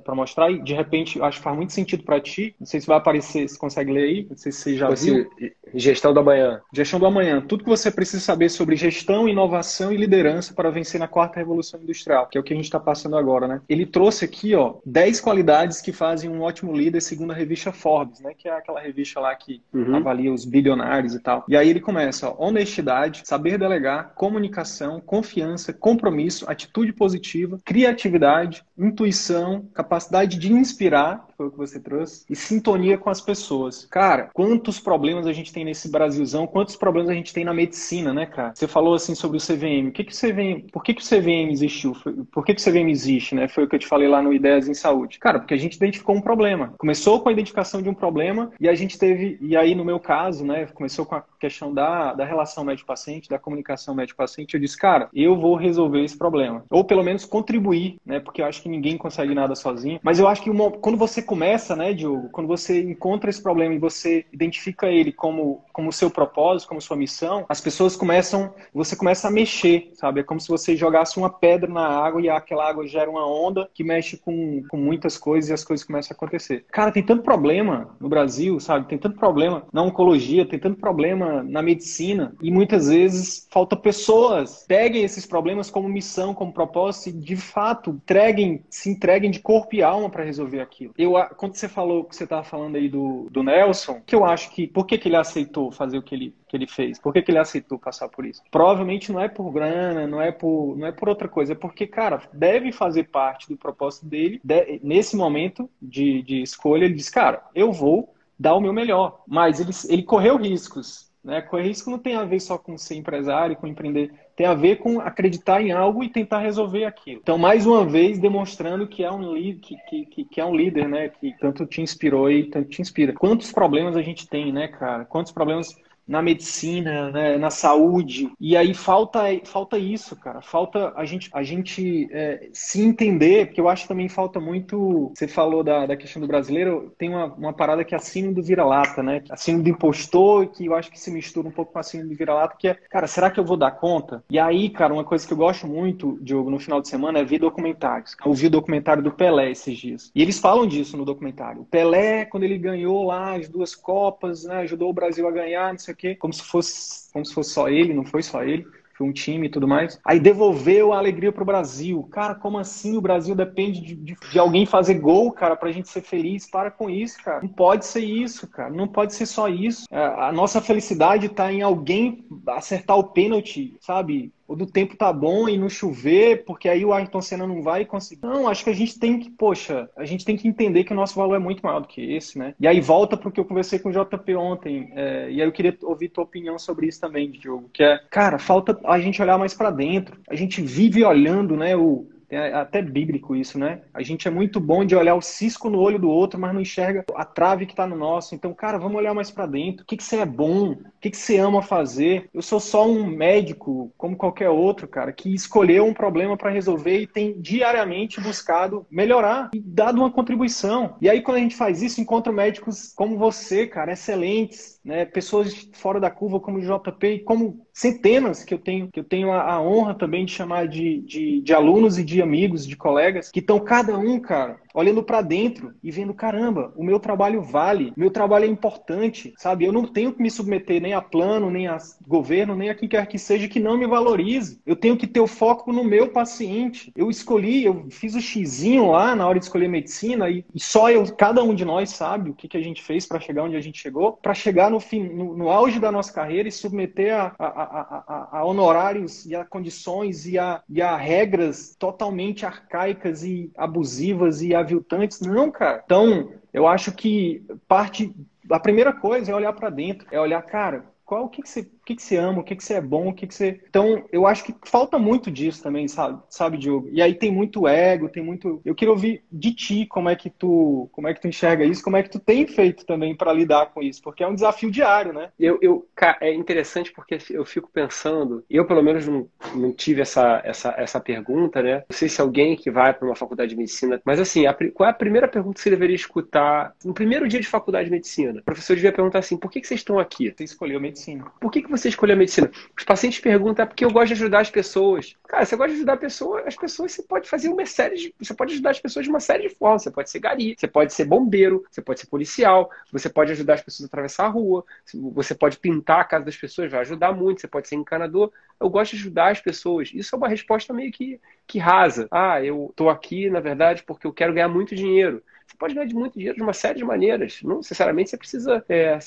mostrar, e de repente acho que faz muito sentido para ti. Não sei se vai aparecer, se consegue ler aí, não sei se você já viu. Gestão do amanhã. Gestão do amanhã. Tudo que você precisa saber sobre gestão, inovação e liderança para vencer na quarta revolução industrial, que é o que a gente está passando agora, né? Ele trouxe aqui, ó, 10 qualidades que fazem um ótimo líder segundo a revista Forbes, né? Que é aquela revista lá que uhum. avalia os bilionários e tal. E aí ele começa, ó, honestidade, saber delegar, comunicação, confiança, compromisso, atitude positiva, criatividade, intuição, capacidade de inspirar, que foi o que você trouxe, e sintonia com as pessoas. Cara, quantos problemas a gente tem nesse Brasilzão, quantos problemas a gente tem na medicina, né, cara? Você falou assim sobre o CVM. O que que o CVM, por que que o CVM existiu? Por que que o CVM existe, né? Foi o que eu te falei lá no Ideias em Saúde. Cara, porque a gente identificou um problema. Começou com a identificação de um problema e a gente teve, e aí no meu caso, né, começou com a questão da, da relação médico-paciente, da comunicação médico-paciente. Eu disse, cara, eu vou resolver esse problema. Ou pelo menos contribuir, né? Porque eu acho que ninguém consegue nada sozinho. Mas eu acho que uma, quando você começa, né, Diogo, quando você encontra esse problema e você identifica ele como como seu propósito, como sua missão, as pessoas começam, você começa a mexer, sabe? É como se você jogasse uma pedra na água e aquela água gera uma onda que mexe com, com muitas coisas e as coisas começam a acontecer. Cara, tem tanto problema no Brasil, sabe? Tem tanto problema na oncologia, tem tanto problema na medicina e muitas vezes falta pessoas peguem esses problemas como missão, como propósito e de fato entreguem, se entreguem de corpo e alma para resolver aquilo. Eu, quando você falou que você estava falando aí do, do Nelson, que eu acho que por que, que ele aceitou fazer o que ele, que ele fez? Por que, que ele aceitou passar por isso? Provavelmente não é por grana, não é por, não é por outra coisa, é porque, cara, deve fazer parte do propósito dele, de, nesse momento de, de escolha, ele diz, cara, eu vou dar o meu melhor. Mas ele, ele correu riscos. Né? Correr risco não tem a ver só com ser empresário, com empreender. Tem a ver com acreditar em algo e tentar resolver aquilo. Então, mais uma vez, demonstrando que é um, que, que, que é um líder, né? Que tanto te inspirou e tanto te inspira. Quantos problemas a gente tem, né, cara? Quantos problemas na medicina, né, na saúde. E aí falta, falta isso, cara. Falta a gente, a gente é, se entender, porque eu acho que também falta muito. Você falou da, da questão do brasileiro, tem uma, uma parada que é a síndrome do vira-lata, né? A síndrome do impostor, que eu acho que se mistura um pouco com a do vira-lata, que é, cara, será que eu vou dar conta? E aí, cara, uma coisa que eu gosto muito, Diogo, no final de semana é ver documentários. Eu o documentário do Pelé esses dias. E eles falam disso no documentário. O Pelé, quando ele ganhou lá as duas Copas, né, ajudou o Brasil a ganhar, não sei sei o quê, como se fosse, como se fosse só ele, não foi só ele foi um time e tudo mais. Aí devolveu a alegria pro Brasil. Cara, como assim o Brasil depende de, de, de, alguém fazer gol, cara, pra gente ser feliz? Para com isso, cara. Não pode ser isso, cara. Não pode ser só isso. É, a nossa felicidade tá em alguém acertar o pênalti, sabe? Ou do tempo tá bom e não chover, porque aí o Ayrton Senna não vai conseguir. Não, acho que a gente tem que, poxa, a gente tem que entender que o nosso valor é muito maior do que esse, né? E aí volta porque eu conversei com o JP ontem, é, e aí eu queria ouvir tua opinião sobre isso também, Diogo, que é, cara, falta a gente olhar mais para dentro. A gente vive olhando, né, o, é até bíblico isso, né? A gente é muito bom de olhar o cisco no olho do outro, mas não enxerga a trave que está no nosso. Então, cara, vamos olhar mais para dentro. O que, que você é bom? O que, que você ama fazer? Eu sou só um médico, como qualquer outro, cara, que escolheu um problema para resolver e tem diariamente buscado melhorar e dado uma contribuição. E aí, quando a gente faz isso, encontra médicos como você, cara, excelentes, né? Pessoas fora da curva como o JP e como centenas que eu tenho, que eu tenho a, a honra também de chamar de, de, de alunos e de amigos, de colegas, que estão cada um, cara, olhando para dentro e vendo, caramba, o meu trabalho vale, meu trabalho é importante, sabe? Eu não tenho que me submeter nem a plano, nem a governo, nem a quem quer que seja que não me valorize. Eu tenho que ter o foco no meu paciente. Eu escolhi, eu fiz o xizinho lá na hora de escolher medicina e, e só eu, cada um de nós sabe o que, que a gente fez para chegar onde a gente chegou, para chegar no, fim, no, no, auge da nossa carreira e submeter a, a, a, a, honorários e a condições e a, e a regras totalmente arcaicas e abusivas e aviltantes. Não, cara. Então, eu acho que parte. A primeira coisa é olhar para dentro, é olhar, cara, qual o que, que você o que, que você ama, o que, que você é bom, o que, que você. Então, eu acho que falta muito disso também, sabe, sabe, Diogo? E aí tem muito ego, tem muito. Eu queria ouvir de ti como é que tu, como é que tu enxerga isso, como é que tu tem feito também para lidar com isso, porque é um desafio diário, né? Eu, eu, é interessante porque eu fico pensando, eu pelo menos não, não tive essa, essa, essa pergunta, né? Não sei se alguém que vai para uma faculdade de medicina, mas assim, a, qual é a primeira pergunta que você deveria escutar no primeiro dia de faculdade de medicina? O professor devia perguntar assim: por que, que vocês estão aqui? Você escolheu medicina. Por que, que você escolheu a medicina? Os pacientes perguntam, é porque eu gosto de ajudar as pessoas. Cara, você gosta de ajudar pessoas, as pessoas você pode fazer uma série de. Você pode ajudar as pessoas de uma série de formas. Você pode ser gari, você pode ser bombeiro, você pode ser policial, você pode ajudar as pessoas a atravessar a rua, você pode pintar a casa das pessoas, vai ajudar muito, você pode ser encanador. Eu gosto de ajudar as pessoas. Isso é uma resposta meio que, que rasa. Ah, eu tô aqui, na verdade, porque eu quero ganhar muito dinheiro. Você pode ganhar muito dinheiro de uma série de maneiras. Não necessariamente você precisa. É,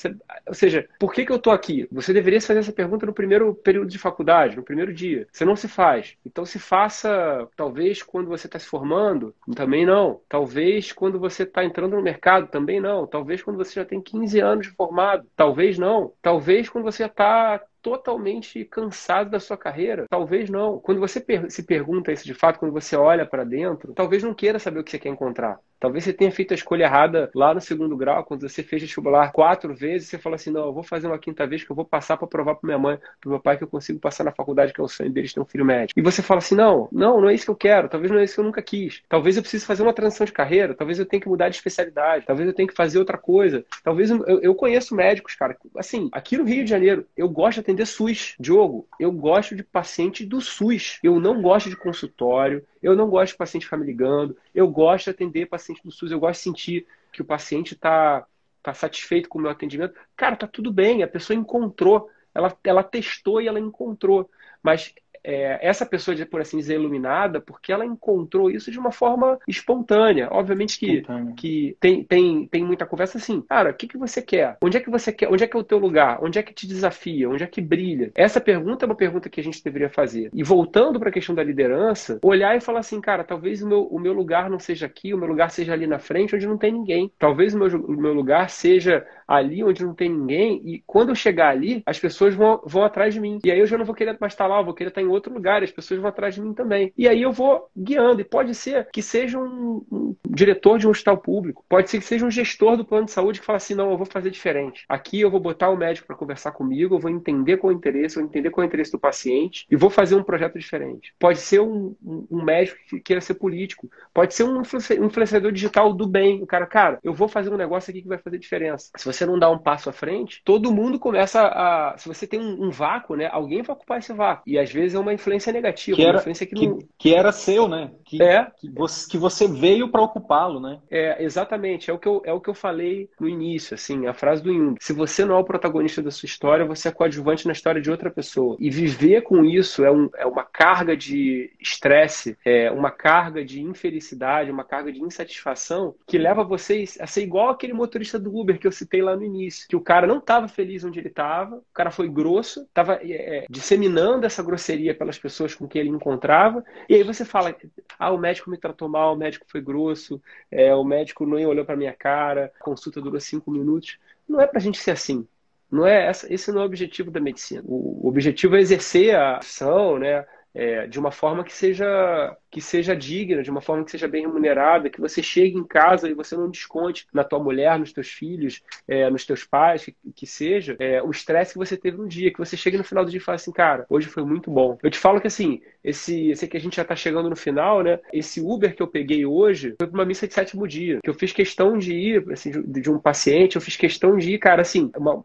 ou seja, por que, que eu estou aqui? Você deveria fazer essa pergunta no primeiro período de faculdade, no primeiro dia. Você não se faz. Então se faça, talvez, quando você está se formando, também não. Talvez quando você está entrando no mercado, também não. Talvez quando você já tem 15 anos de formado, talvez não. Talvez quando você já está totalmente cansado da sua carreira? Talvez não. Quando você per se pergunta isso de fato, quando você olha para dentro, talvez não queira saber o que você quer encontrar. Talvez você tenha feito a escolha errada lá no segundo grau, quando você fez vestibular quatro vezes, você fala assim: não, eu vou fazer uma quinta vez que eu vou passar para provar para minha mãe, para meu pai que eu consigo passar na faculdade, que é o sonho deles ter um filho médico. E você fala assim: não, não, não é isso que eu quero, talvez não é isso que eu nunca quis. Talvez eu precise fazer uma transição de carreira, talvez eu tenha que mudar de especialidade, talvez eu tenha que fazer outra coisa. Talvez eu, eu conheço médicos, cara, assim, aqui no Rio de Janeiro, eu gosto de atender SUS. Diogo, eu gosto de paciente do SUS. Eu não gosto de consultório, eu não gosto de paciente ficar me ligando, eu gosto de atender paciente do SUS, eu gosto de sentir que o paciente está tá satisfeito com o meu atendimento. Cara, tá tudo bem, a pessoa encontrou, ela, ela testou e ela encontrou. Mas é, essa pessoa, por assim dizer, iluminada, porque ela encontrou isso de uma forma espontânea. Obviamente que, que tem, tem, tem muita conversa assim, cara, o que, que você quer? Onde é que você quer? Onde é que é o teu lugar? Onde é que te desafia? Onde é que brilha? Essa pergunta é uma pergunta que a gente deveria fazer. E voltando para a questão da liderança, olhar e falar assim, cara, talvez o meu, o meu lugar não seja aqui, o meu lugar seja ali na frente, onde não tem ninguém. Talvez o meu, o meu lugar seja ali onde não tem ninguém, e quando eu chegar ali, as pessoas vão, vão atrás de mim. E aí eu já não vou querer mais estar lá, eu vou querer estar em outro lugar, as pessoas vão atrás de mim também. E aí eu vou guiando. E pode ser que seja um, um diretor de um hospital público, pode ser que seja um gestor do plano de saúde que fala assim: não, eu vou fazer diferente. Aqui eu vou botar o médico para conversar comigo, eu vou entender qual é o interesse, eu vou entender qual é o interesse do paciente e vou fazer um projeto diferente. Pode ser um, um, um médico que queira ser político, pode ser um influenciador digital do bem. O cara, cara, eu vou fazer um negócio aqui que vai fazer diferença. Se você não dá um passo à frente, todo mundo começa a. Se você tem um, um vácuo, né? Alguém vai ocupar esse vácuo. E às vezes é uma influência negativa, que era, influência que, que, não... que, era seu, né? Que, é. que, você, que você veio para ocupá-lo, né? É, exatamente. É o, que eu, é o que eu falei no início, assim, a frase do Jung. Se você não é o protagonista da sua história, você é coadjuvante na história de outra pessoa. E viver com isso é, um, é uma carga de estresse, é uma carga de infelicidade, uma carga de insatisfação que leva vocês a ser igual aquele motorista do Uber que eu citei lá no início. Que o cara não estava feliz onde ele estava, o cara foi grosso, estava é, disseminando essa grosseria pelas pessoas com quem ele encontrava, e aí você fala: ah, o médico me tratou mal, o médico foi grosso, é, o médico não olhou para minha cara, a consulta durou cinco minutos. Não é para a gente ser assim. Não é essa, esse não é o objetivo da medicina. O, objetivo é exercer a ação, né, é, de uma forma que seja que seja digna, de uma forma que seja bem remunerada, que você chegue em casa e você não desconte na tua mulher, nos teus filhos, é, nos teus pais, que, que seja, é, o estresse que você teve no dia, que você chegue no final do dia e fale assim, cara, hoje foi muito bom. Eu te falo que assim, esse, esse que a gente já tá chegando no final, né? Esse Uber que eu peguei hoje foi para uma missa de sétimo dia, que eu fiz questão de ir, assim, de, de um paciente, eu fiz questão de ir, cara, assim, uma,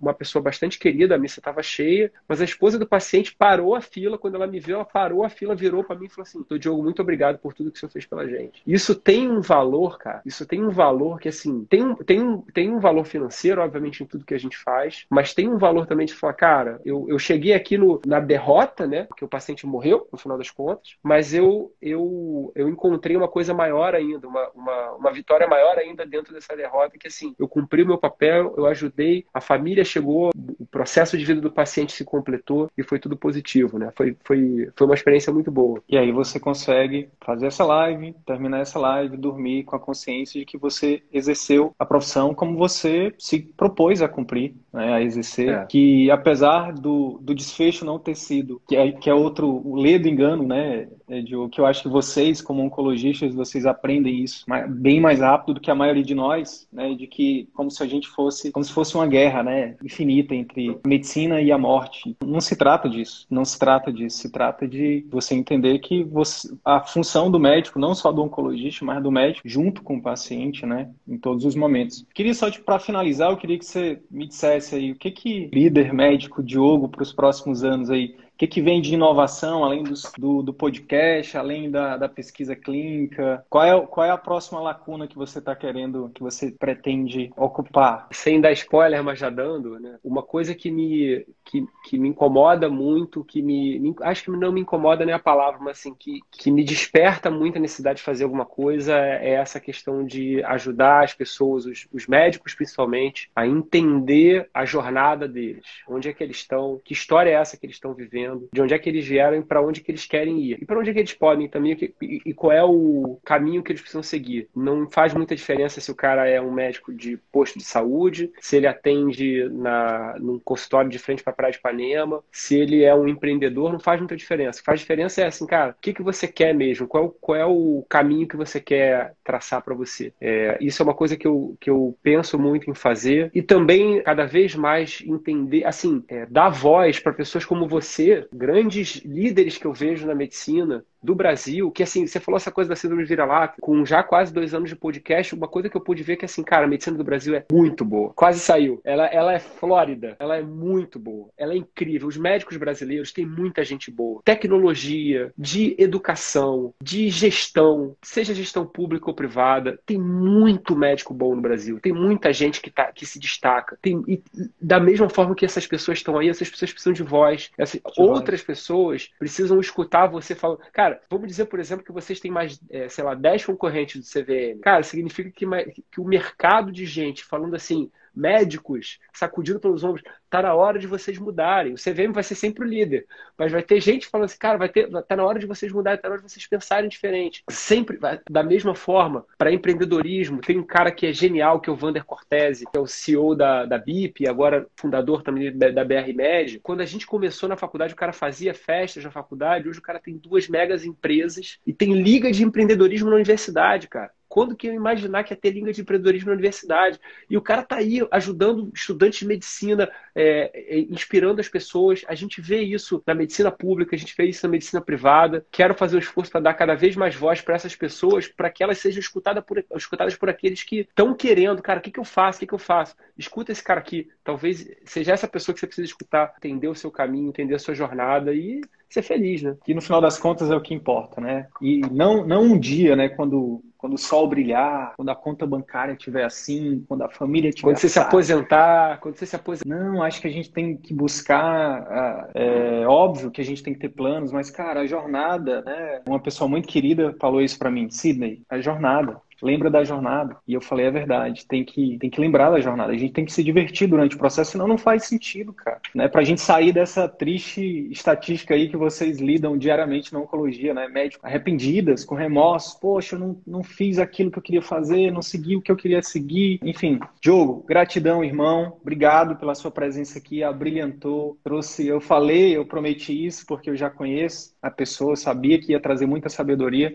uma pessoa bastante querida, a missa estava cheia, mas a esposa do paciente parou a fila, quando ela me viu, ela parou a fila, virou para mim e falou assim, Diogo, muito obrigado por tudo que o senhor fez pela gente. Isso tem um valor, cara. Isso tem um valor que, assim, tem um, tem um, tem um valor financeiro, obviamente, em tudo que a gente faz, mas tem um valor também de falar, cara, eu, eu cheguei aqui no, na derrota, né? Porque o paciente morreu, no final das contas, mas eu, eu, eu encontrei uma coisa maior ainda, uma, uma, uma vitória maior ainda dentro dessa derrota, que, assim, eu cumpri o meu papel, eu ajudei, a família chegou, o processo de vida do paciente se completou e foi tudo positivo, né? Foi, foi, foi uma experiência muito boa. E aí você consegue fazer essa live, terminar essa live, dormir com a consciência de que você exerceu a profissão como você se propôs a cumprir, né, a exercer. É. Que apesar do, do desfecho não ter sido, que é, que é outro, o ledo engano, né? É, Diogo, que eu acho que vocês, como oncologistas, vocês aprendem isso bem mais rápido do que a maioria de nós, né? De que como se a gente fosse, como se fosse uma guerra, né? Infinita entre a medicina e a morte. Não se trata disso, não se trata disso. Se trata de você entender que você, a função do médico, não só do oncologista, mas do médico, junto com o paciente, né? Em todos os momentos. Queria só, para finalizar, eu queria que você me dissesse aí o que que líder médico Diogo para os próximos anos aí que, que vem de inovação, além do, do, do podcast, além da, da, pesquisa clínica? Qual é, qual é a próxima lacuna que você está querendo, que você pretende ocupar? Sem dar spoiler, mas já dando, né? Uma coisa que me, que, que me incomoda muito, que me, me, Acho que não me incomoda nem a palavra, mas assim, que, que me desperta muito a necessidade de fazer alguma coisa é essa questão de ajudar as pessoas, os, os médicos principalmente, a entender a jornada deles. Onde é que eles estão, que história é essa que eles estão vivendo de onde é que eles vieram e para onde que eles querem ir. E para onde é que eles podem também e, e qual é o caminho que eles precisam seguir. Não faz muita diferença se o cara é um médico de posto de saúde, se ele atende na, num consultório de frente para a Praia de Ipanema, se ele é um empreendedor, não faz muita diferença. O que faz diferença é assim, cara, o que, que você quer mesmo? Qual, qual é o caminho que você quer traçar para você? É, isso é uma coisa que eu, que eu penso muito em fazer e também cada vez mais entender, assim, é, dar voz para pessoas como você grandes líderes que eu vejo na medicina do Brasil, que assim, você falou essa coisa da síndrome de vira-lata, com já quase dois anos de podcast, uma coisa que eu pude ver que assim, cara, a medicina do Brasil é muito boa. Quase saiu. Ela, ela é flórida, ela é muito boa, ela é incrível. Os médicos brasileiros têm muita gente boa. Tecnologia, de educação, de gestão, seja gestão pública ou privada, tem muito médico bom no Brasil. Tem muita gente que, tá, que se destaca. Tem, e, da mesma forma que essas pessoas estão aí, essas pessoas precisam de voz. Essas, outras pessoas precisam escutar você falando, cara, Cara, vamos dizer, por exemplo, que vocês têm mais, é, sei lá, 10 concorrentes do CVM. Cara, significa que, que o mercado de gente falando assim, médicos sacudindo pelos ombros, tá na hora de vocês mudarem. O CVM vai ser sempre o líder, mas vai ter gente falando assim, cara, vai ter, tá na hora de vocês mudarem, tá na hora de vocês pensarem diferente. Sempre, da mesma forma, para empreendedorismo, tem um cara que é genial, que é o Vander Cortese, que é o CEO da, da BIP, agora fundador também da, da BR Med. Quando a gente começou na faculdade, o cara fazia festas na faculdade, hoje o cara tem duas megas empresas e tem liga de empreendedorismo na universidade, cara. Quando que eu imaginar que ia ter língua de empreendedorismo na universidade? E o cara tá aí ajudando estudantes de medicina, é, é, inspirando as pessoas. A gente vê isso na medicina pública, a gente vê isso na medicina privada. Quero fazer um esforço para dar cada vez mais voz para essas pessoas, para que elas sejam escutadas por, escutadas por aqueles que estão querendo. Cara, o que, que eu faço? O que, que eu faço? Escuta esse cara aqui. Talvez seja essa pessoa que você precisa escutar, entender o seu caminho, entender a sua jornada e ser feliz, né? Que no final das contas é o que importa, né? E não, não um dia, né, quando quando o sol brilhar, quando a conta bancária estiver assim, quando a família estiver. Quando você se aposentar, quando você se aposentar. Não, acho que a gente tem que buscar. É óbvio que a gente tem que ter planos, mas, cara, a jornada, né? Uma pessoa muito querida falou isso para mim, Sidney, a jornada lembra da jornada. E eu falei, é verdade, tem que, tem que lembrar da jornada. A gente tem que se divertir durante o processo, senão não faz sentido, cara. Né? Pra gente sair dessa triste estatística aí que vocês lidam diariamente na oncologia, né? Médicos arrependidas, com remorso. Poxa, eu não, não fiz aquilo que eu queria fazer, não segui o que eu queria seguir. Enfim, Diogo, gratidão, irmão. Obrigado pela sua presença aqui, abrilhantou, trouxe. Eu falei, eu prometi isso porque eu já conheço a pessoa, sabia que ia trazer muita sabedoria.